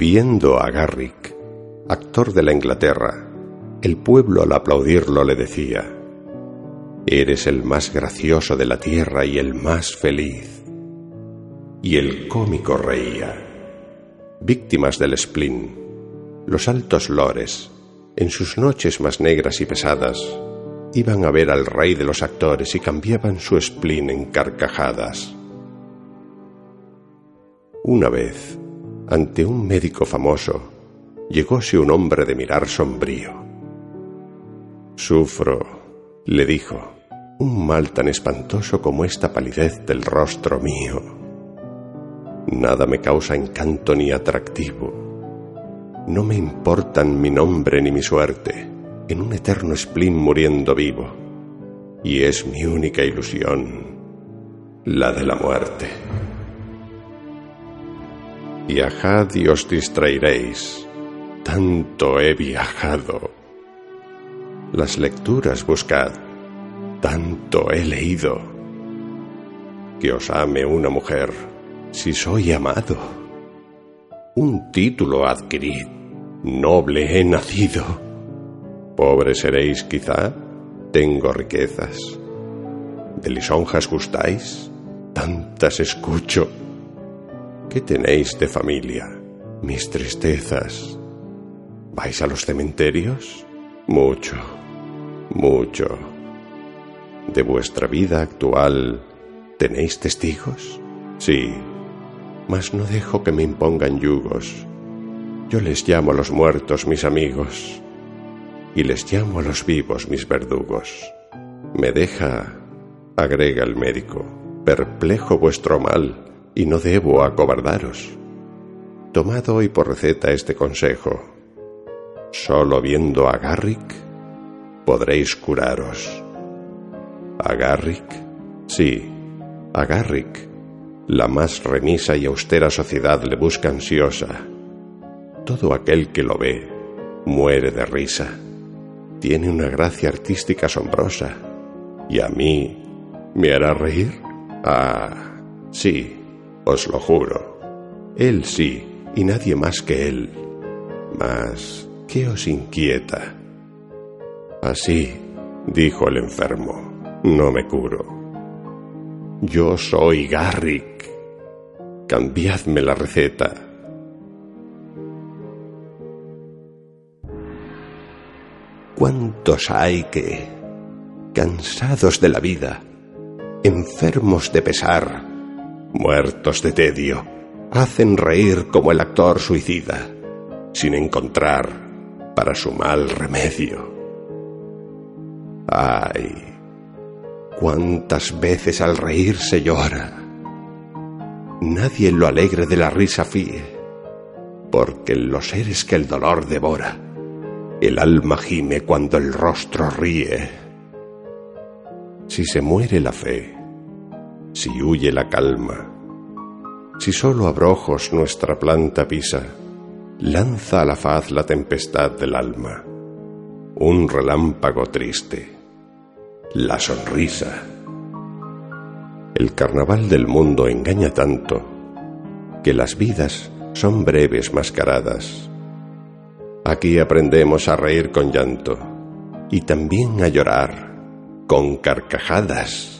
Viendo a Garrick, actor de la Inglaterra, el pueblo al aplaudirlo le decía, Eres el más gracioso de la tierra y el más feliz. Y el cómico reía. Víctimas del spleen, los altos lores, en sus noches más negras y pesadas, iban a ver al rey de los actores y cambiaban su spleen en carcajadas. Una vez, ante un médico famoso, llegóse un hombre de mirar sombrío. Sufro, le dijo, un mal tan espantoso como esta palidez del rostro mío. Nada me causa encanto ni atractivo. No me importan mi nombre ni mi suerte, en un eterno spleen muriendo vivo. Y es mi única ilusión, la de la muerte. Viajad y os distraeréis. Tanto he viajado. Las lecturas buscad. Tanto he leído. Que os ame una mujer, si soy amado. Un título adquirid. Noble he nacido. Pobre seréis quizá. Tengo riquezas. ¿De lisonjas gustáis? Tantas escucho ¿Qué tenéis de familia? Mis tristezas. ¿Vais a los cementerios? Mucho, mucho. ¿De vuestra vida actual tenéis testigos? Sí, mas no dejo que me impongan yugos. Yo les llamo a los muertos mis amigos y les llamo a los vivos mis verdugos. Me deja, agrega el médico, perplejo vuestro mal y no debo acobardaros. Tomad hoy por receta este consejo. Solo viendo a Garrick podréis curaros. ¿A Garrick? Sí, a Garrick. La más remisa y austera sociedad le busca ansiosa. Todo aquel que lo ve muere de risa. Tiene una gracia artística asombrosa. ¿Y a mí me hará reír? Ah, sí, os lo juro. Él sí, y nadie más que él. Mas, ¿qué os inquieta? Así, dijo el enfermo, no me curo. Yo soy Garrick. Cambiadme la receta. ¿Cuántos hay que, cansados de la vida, enfermos de pesar, muertos de tedio, hacen reír como el actor suicida, sin encontrar para su mal remedio. Ay, cuántas veces al reír se llora. Nadie lo alegre de la risa fíe, porque en los seres que el dolor devora, el alma gime cuando el rostro ríe. Si se muere la fe, si huye la calma, si solo abrojos nuestra planta pisa, lanza a la faz la tempestad del alma, un relámpago triste, la sonrisa. El carnaval del mundo engaña tanto que las vidas son breves mascaradas. Aquí aprendemos a reír con llanto y también a llorar con carcajadas.